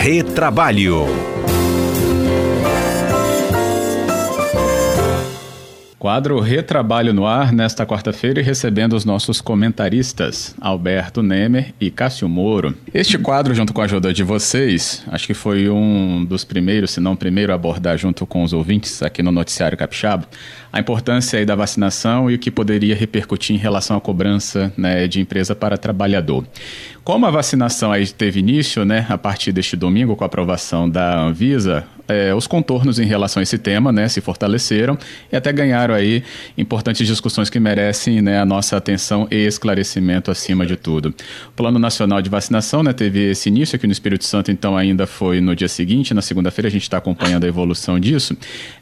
Retrabalho. Quadro Retrabalho no ar nesta quarta-feira e recebendo os nossos comentaristas, Alberto Nemer e Cássio Moro. Este quadro, junto com a ajuda de vocês, acho que foi um dos primeiros, se não o primeiro, a abordar junto com os ouvintes aqui no Noticiário Capixaba, a importância da vacinação e o que poderia repercutir em relação à cobrança né, de empresa para trabalhador. Como a vacinação aí teve início, né, a partir deste domingo, com a aprovação da Anvisa, é, os contornos em relação a esse tema, né, se fortaleceram e até ganharam aí importantes discussões que merecem, né, a nossa atenção e esclarecimento acima de tudo. O Plano Nacional de Vacinação, né, teve esse início aqui no Espírito Santo, então ainda foi no dia seguinte, na segunda-feira a gente está acompanhando a evolução disso.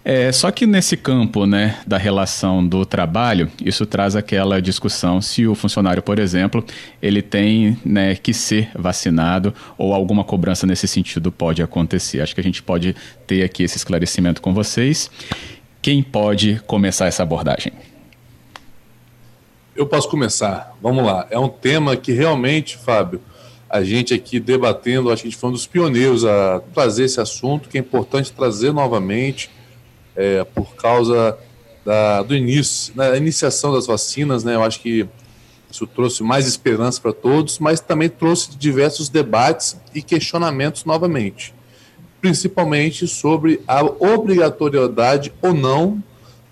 É, só que nesse campo, né, da relação do trabalho, isso traz aquela discussão se o funcionário, por exemplo, ele tem, né, que ser vacinado ou alguma cobrança nesse sentido pode acontecer. Acho que a gente pode ter aqui esse esclarecimento com vocês. Quem pode começar essa abordagem? Eu posso começar. Vamos lá. É um tema que realmente, Fábio, a gente aqui debatendo, acho que a gente foi um dos pioneiros a trazer esse assunto, que é importante trazer novamente, é, por causa da, do início, da iniciação das vacinas, né? Eu acho que isso trouxe mais esperança para todos, mas também trouxe diversos debates e questionamentos novamente principalmente sobre a obrigatoriedade ou não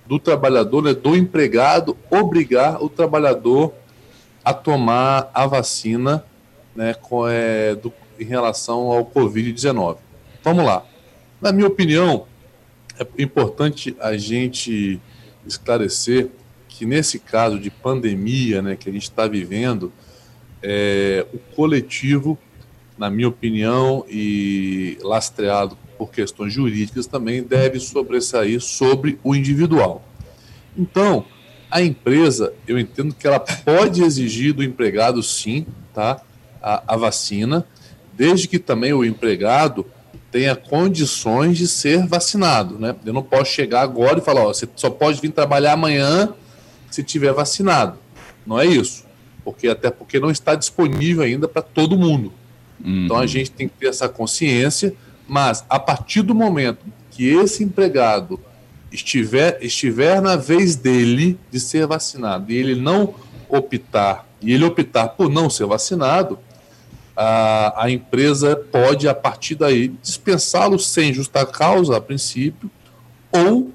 do trabalhador, né, do empregado, obrigar o trabalhador a tomar a vacina né, com, é, do, em relação ao Covid-19. Vamos lá. Na minha opinião, é importante a gente esclarecer que nesse caso de pandemia né, que a gente está vivendo, é, o coletivo na minha opinião, e lastreado por questões jurídicas, também deve sobressair sobre o individual. Então, a empresa, eu entendo que ela pode exigir do empregado, sim, tá, a, a vacina, desde que também o empregado tenha condições de ser vacinado, né? Eu não posso chegar agora e falar, ó, você só pode vir trabalhar amanhã se tiver vacinado. Não é isso, porque até porque não está disponível ainda para todo mundo. Uhum. Então a gente tem que ter essa consciência, mas a partir do momento que esse empregado estiver, estiver na vez dele de ser vacinado e ele não optar, e ele optar por não ser vacinado, a, a empresa pode, a partir daí, dispensá-lo sem justa causa, a princípio, ou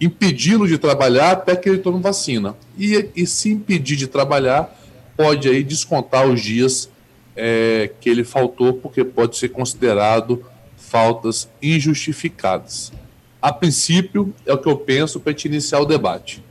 impedi-lo de trabalhar até que ele tome vacina. E, e se impedir de trabalhar, pode aí descontar os dias é, que ele faltou, porque pode ser considerado faltas injustificadas. A princípio, é o que eu penso para te iniciar o debate.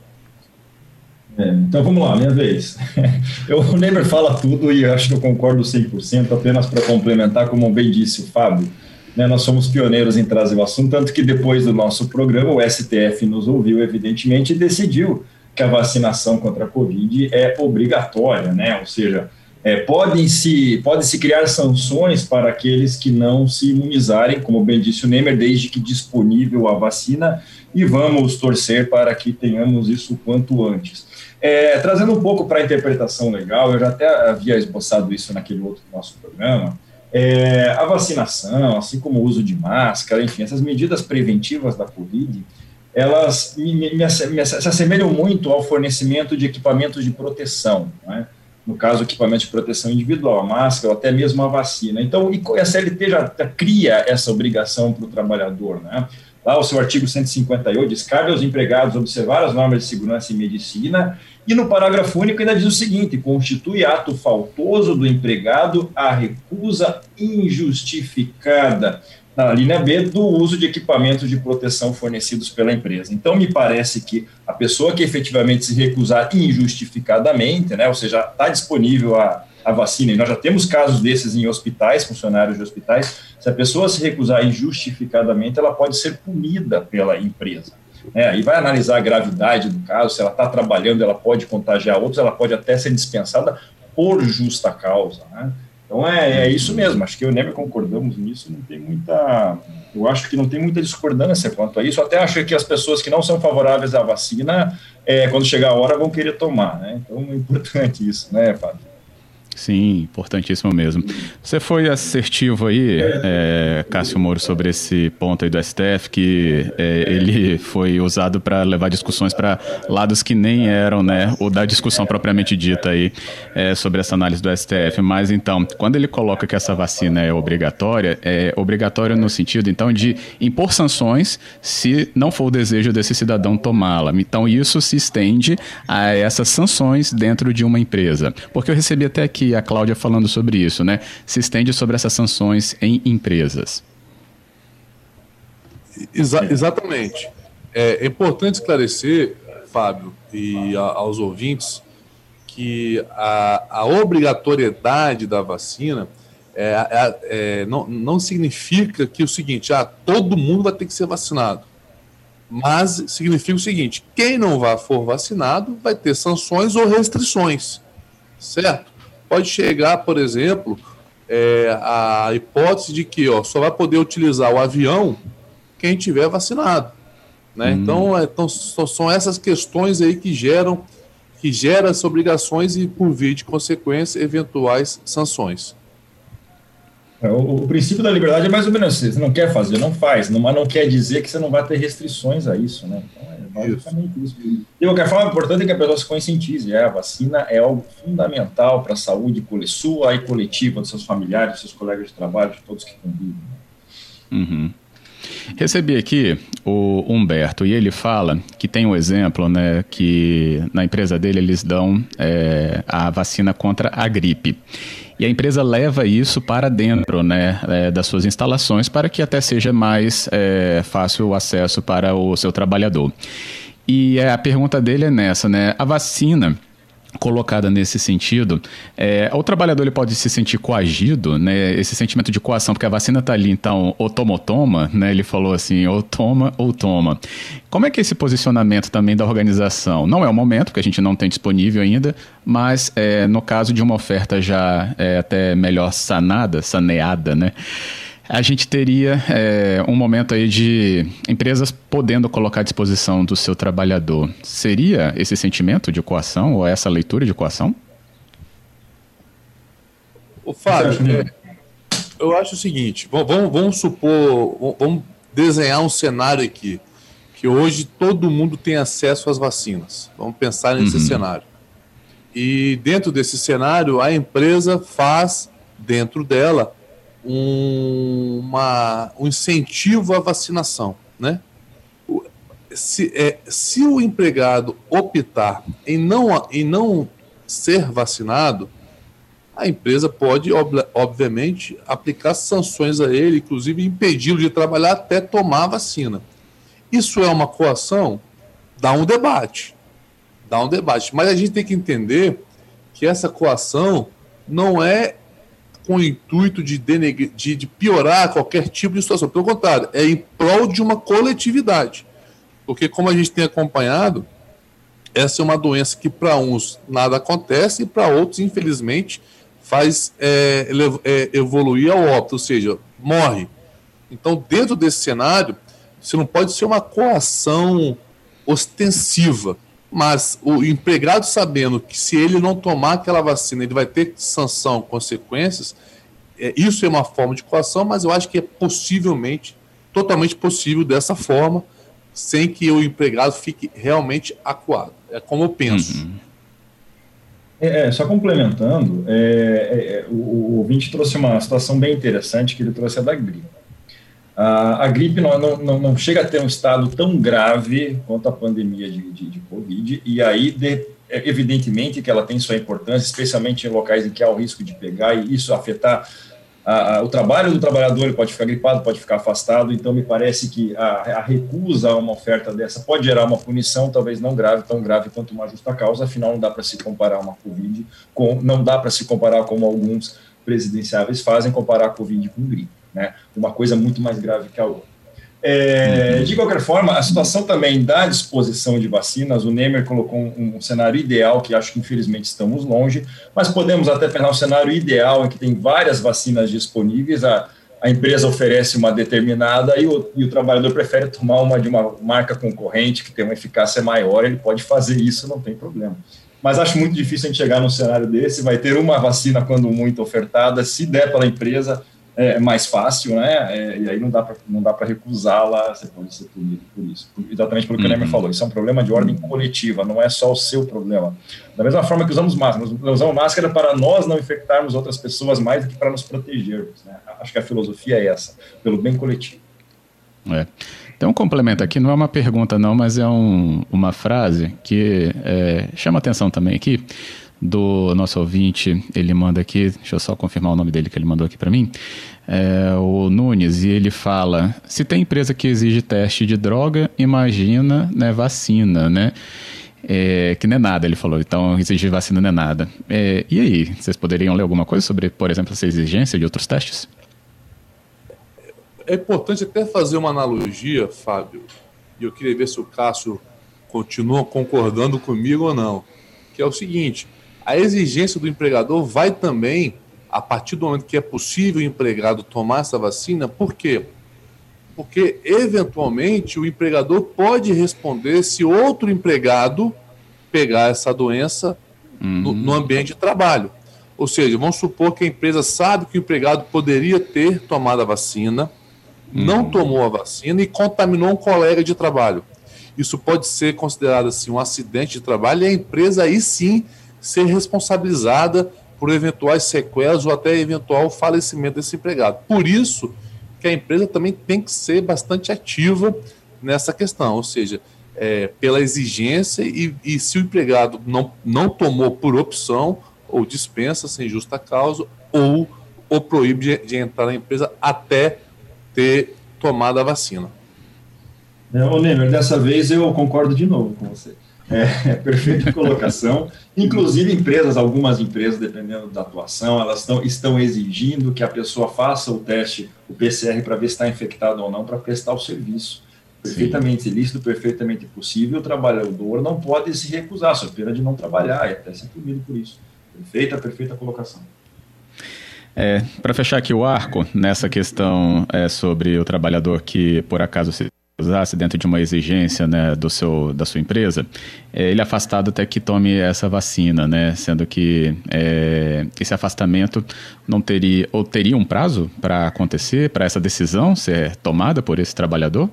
É, então vamos lá, minha vez. Eu, o Neymar fala tudo e acho que eu concordo 100%, apenas para complementar, como bem disse o Fábio, né, nós somos pioneiros em trazer o assunto, tanto que depois do nosso programa, o STF nos ouviu, evidentemente, e decidiu que a vacinação contra a Covid é obrigatória, né? ou seja, é, Podem-se pode -se criar sanções para aqueles que não se imunizarem, como bem disse o Nemer, desde que disponível a vacina, e vamos torcer para que tenhamos isso o quanto antes. É, trazendo um pouco para a interpretação legal, eu já até havia esboçado isso naquele outro nosso programa, é, a vacinação, assim como o uso de máscara, enfim, essas medidas preventivas da Covid, elas me, me, me, se assemelham muito ao fornecimento de equipamentos de proteção, não é? No caso, equipamento de proteção individual, máscara, ou até mesmo a vacina. Então, a CLT já, cria essa obrigação para o trabalhador, né? Lá o seu artigo 158 diz, cabe aos empregados observar as normas de segurança e medicina, e no parágrafo único ainda diz o seguinte, constitui ato faltoso do empregado a recusa injustificada na linha B, do uso de equipamentos de proteção fornecidos pela empresa. Então, me parece que a pessoa que efetivamente se recusar injustificadamente, né, ou seja, está disponível a, a vacina, e nós já temos casos desses em hospitais, funcionários de hospitais, se a pessoa se recusar injustificadamente, ela pode ser punida pela empresa. Né, e vai analisar a gravidade do caso, se ela está trabalhando, ela pode contagiar outros, ela pode até ser dispensada por justa causa. Né? Então é, é isso mesmo, acho que eu e concordamos nisso, não tem muita. Eu acho que não tem muita discordância quanto a isso. Até acho que as pessoas que não são favoráveis à vacina, é, quando chegar a hora, vão querer tomar, né? Então é importante isso, né, Fábio? Sim, importantíssimo mesmo. Você foi assertivo aí, é, Cássio Moro, sobre esse ponto aí do STF, que é, ele foi usado para levar discussões para lados que nem eram, né, o da discussão propriamente dita aí é, sobre essa análise do STF. Mas então, quando ele coloca que essa vacina é obrigatória, é obrigatória no sentido então de impor sanções se não for o desejo desse cidadão tomá-la. Então isso se estende a essas sanções dentro de uma empresa. Porque eu recebi até aqui a Cláudia falando sobre isso, né? Se estende sobre essas sanções em empresas. Exa exatamente. É, é importante esclarecer, Fábio, e a, aos ouvintes, que a, a obrigatoriedade da vacina é, é, é, não, não significa que o seguinte, ah, todo mundo vai ter que ser vacinado. Mas significa o seguinte: quem não for vacinado vai ter sanções ou restrições, certo? Pode chegar, por exemplo, é, a hipótese de que ó, só vai poder utilizar o avião quem tiver vacinado. Né? Hum. Então, é, então, são essas questões aí que geram que gera essas obrigações e, por via de consequência, eventuais sanções. É, o, o, princípio da liberdade é mais ou menos assim, você não quer fazer, não faz, não, mas não quer dizer que você não vai ter restrições a isso, né? Então, é basicamente isso. isso. De qualquer forma, o importante é que a pessoa se conscientize, é, a vacina é algo fundamental para a saúde sua e coletiva dos seus familiares, dos seus colegas de trabalho, de todos que convivem. Uhum. Recebi aqui o Humberto e ele fala que tem um exemplo, né, que na empresa dele eles dão é, a vacina contra a gripe. E a empresa leva isso para dentro né, é, das suas instalações para que até seja mais é, fácil o acesso para o seu trabalhador. E a pergunta dele é nessa, né? A vacina colocada nesse sentido, é, o trabalhador ele pode se sentir coagido, né? Esse sentimento de coação, porque a vacina está ali, então, ou toma ou toma, né? Ele falou assim, ou toma ou toma. Como é que é esse posicionamento também da organização? Não é o momento, porque a gente não tem disponível ainda, mas é, no caso de uma oferta já é, até melhor sanada, saneada, né? A gente teria é, um momento aí de empresas podendo colocar à disposição do seu trabalhador. Seria esse sentimento de coação ou essa leitura de coação? O Fábio, é, eu acho o seguinte: vamos, vamos supor, vamos desenhar um cenário aqui que hoje todo mundo tem acesso às vacinas. Vamos pensar nesse uhum. cenário. E dentro desse cenário, a empresa faz dentro dela um, uma, um incentivo à vacinação, né? Se, é, se o empregado optar em não, em não ser vacinado, a empresa pode, ob, obviamente, aplicar sanções a ele, inclusive impedi-lo de trabalhar até tomar a vacina. Isso é uma coação? Dá um debate. Dá um debate. Mas a gente tem que entender que essa coação não é com o intuito de, de, de piorar qualquer tipo de situação. Pelo contrário, é em prol de uma coletividade. Porque, como a gente tem acompanhado, essa é uma doença que para uns nada acontece e para outros, infelizmente, faz é, é, evoluir ao óbito, ou seja, morre. Então, dentro desse cenário, você não pode ser uma coação ostensiva. Mas o empregado sabendo que se ele não tomar aquela vacina, ele vai ter sanção, consequências, é, isso é uma forma de coação, mas eu acho que é possivelmente, totalmente possível dessa forma, sem que o empregado fique realmente acuado. É como eu penso. Uhum. É, é só complementando, é, é, é, o, o ouvinte trouxe uma situação bem interessante que ele trouxe a da gripe. A, a gripe não, não, não, chega a ter um estado tão grave quanto a pandemia de, de, de Covid, e aí, de, é, evidentemente, que ela tem sua importância, especialmente em locais em que há o risco de pegar e isso afetar o trabalho do trabalhador, ele pode ficar gripado, pode ficar afastado, então me parece que a, a, recusa a uma oferta dessa pode gerar uma punição, talvez não grave, tão grave quanto uma justa causa, afinal não dá para se comparar uma Covid com, não dá para se comparar como alguns presidenciáveis fazem, comparar a Covid com gripe né? Uma coisa muito mais grave que a outra. É, de qualquer forma, a situação também da disposição de vacinas, o Nemer colocou um, um, cenário ideal, que acho que infelizmente estamos longe, mas podemos até pensar um cenário ideal em que tem várias vacinas disponíveis, a, a empresa oferece uma determinada e o, e o trabalhador prefere tomar uma de uma marca concorrente que tem uma eficácia maior, ele pode fazer isso, não tem problema. mas acho muito difícil a gente chegar num cenário desse. Vai ter uma vacina, quando muito, ofertada. Se der pela empresa, é mais fácil, né? É, e aí não dá para não dá para recusá-la, você pode ser punido por isso. Exatamente pelo que uhum. o Nemer falou, isso é um problema de ordem coletiva, não é só o seu problema. Da mesma forma que usamos máscara, nós usamos máscara para nós não infectarmos outras pessoas mais do que para nos protegermos. Né? Acho que a filosofia é essa, pelo bem coletivo. É. Tem um complemento aqui, não é uma pergunta não, mas é um, uma frase que é, chama atenção também aqui do nosso ouvinte, ele manda aqui, deixa eu só confirmar o nome dele que ele mandou aqui para mim, é, o Nunes, e ele fala, se tem empresa que exige teste de droga, imagina né, vacina, né? É, que não é nada, ele falou, então exigir vacina não é nada. É, e aí, vocês poderiam ler alguma coisa sobre, por exemplo, essa exigência de outros testes? É importante até fazer uma analogia, Fábio, e eu queria ver se o Cássio continua concordando comigo ou não, que é o seguinte, a exigência do empregador vai também, a partir do momento que é possível o empregado tomar essa vacina, por quê? Porque, eventualmente, o empregador pode responder se outro empregado pegar essa doença uhum. no, no ambiente de trabalho. Ou seja, vamos supor que a empresa sabe que o empregado poderia ter tomado a vacina, uhum. não tomou a vacina e contaminou um colega de trabalho. Isso pode ser considerado assim um acidente de trabalho e a empresa aí sim ser responsabilizada por eventuais sequelas ou até eventual falecimento desse empregado. Por isso que a empresa também tem que ser bastante ativa nessa questão, ou seja, é, pela exigência e, e, se o empregado não, não tomou por opção ou dispensa sem justa causa ou, ou proíbe de, de entrar na empresa até ter tomado a vacina. É, ô Nemer, dessa vez eu concordo de novo com você. É, é perfeita colocação. Inclusive, empresas, algumas empresas, dependendo da atuação, elas estão, estão exigindo que a pessoa faça o teste, o PCR, para ver se está infectado ou não, para prestar o serviço. Perfeitamente Sim. lícito, perfeitamente possível. O trabalhador não pode se recusar, só pena de não trabalhar e até ser punido por isso. Perfeita, perfeita colocação. É, para fechar aqui o arco nessa questão é, sobre o trabalhador que por acaso se usasse dentro de uma exigência né, do seu, da sua empresa, é, ele é afastado até que tome essa vacina, né, sendo que é, esse afastamento não teria ou teria um prazo para acontecer, para essa decisão ser tomada por esse trabalhador?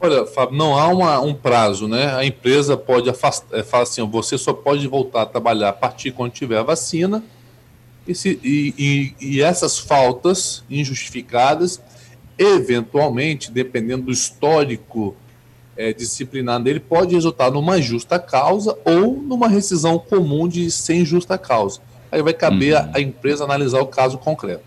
Olha, Fábio, não há uma, um prazo, né? A empresa pode afastar, é, fala assim, você só pode voltar a trabalhar a partir quando tiver a vacina, e, se, e, e, e essas faltas injustificadas eventualmente, dependendo do histórico é, disciplinar dele, pode resultar numa justa causa ou numa rescisão comum de sem justa causa. Aí vai caber uhum. a, a, empresa analisar o caso concreto.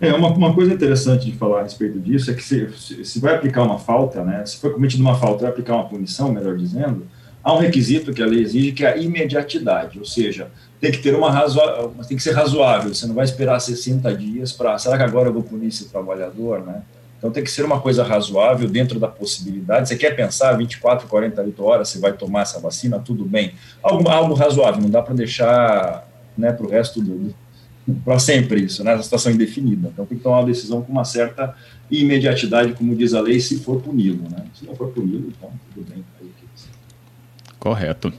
É, uma, uma coisa interessante de falar a respeito disso é que se, se, se vai aplicar uma falta, né, se foi cometida uma falta, vai aplicar uma punição, melhor dizendo, há um requisito que a lei exige que é a imediatidade, ou seja, tem que ter uma razoável, tem que ser razoável, você não vai esperar 60 dias para, será que agora eu vou punir esse trabalhador, né? Então tem que ser uma coisa razoável dentro da possibilidade. Você quer pensar 24, 48 horas, você vai tomar essa vacina, tudo bem. Algo, algo razoável, não dá para deixar né, para o resto do, para sempre isso, né? Essa situação indefinida. Então tem que tomar uma decisão com uma certa imediatidade, como diz a lei, se for punido, né? Se não for punido, então tudo bem. Correto.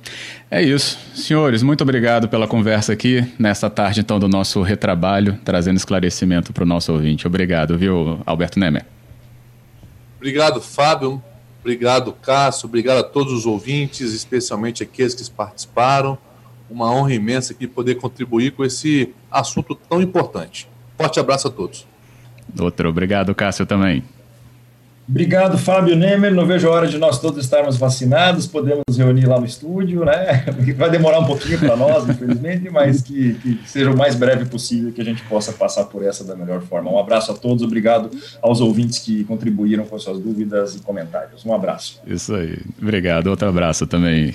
É isso. Senhores, muito obrigado pela conversa aqui nessa tarde, então, do nosso retrabalho, trazendo esclarecimento para o nosso ouvinte. Obrigado, viu, Alberto Nemer? Obrigado, Fábio. Obrigado, Cássio. Obrigado a todos os ouvintes, especialmente aqueles que participaram. Uma honra imensa aqui poder contribuir com esse assunto tão importante. Forte abraço a todos. Outro. Obrigado, Cássio, também. Obrigado, Fábio Nemer. Não vejo a hora de nós todos estarmos vacinados, podemos reunir lá no estúdio, né? Vai demorar um pouquinho para nós, infelizmente, mas que, que, seja o mais breve possível que a gente possa passar por essa da melhor forma. Um abraço a todos, obrigado aos ouvintes que contribuíram com suas dúvidas e comentários. Um abraço. Isso aí. Obrigado. Outro abraço também.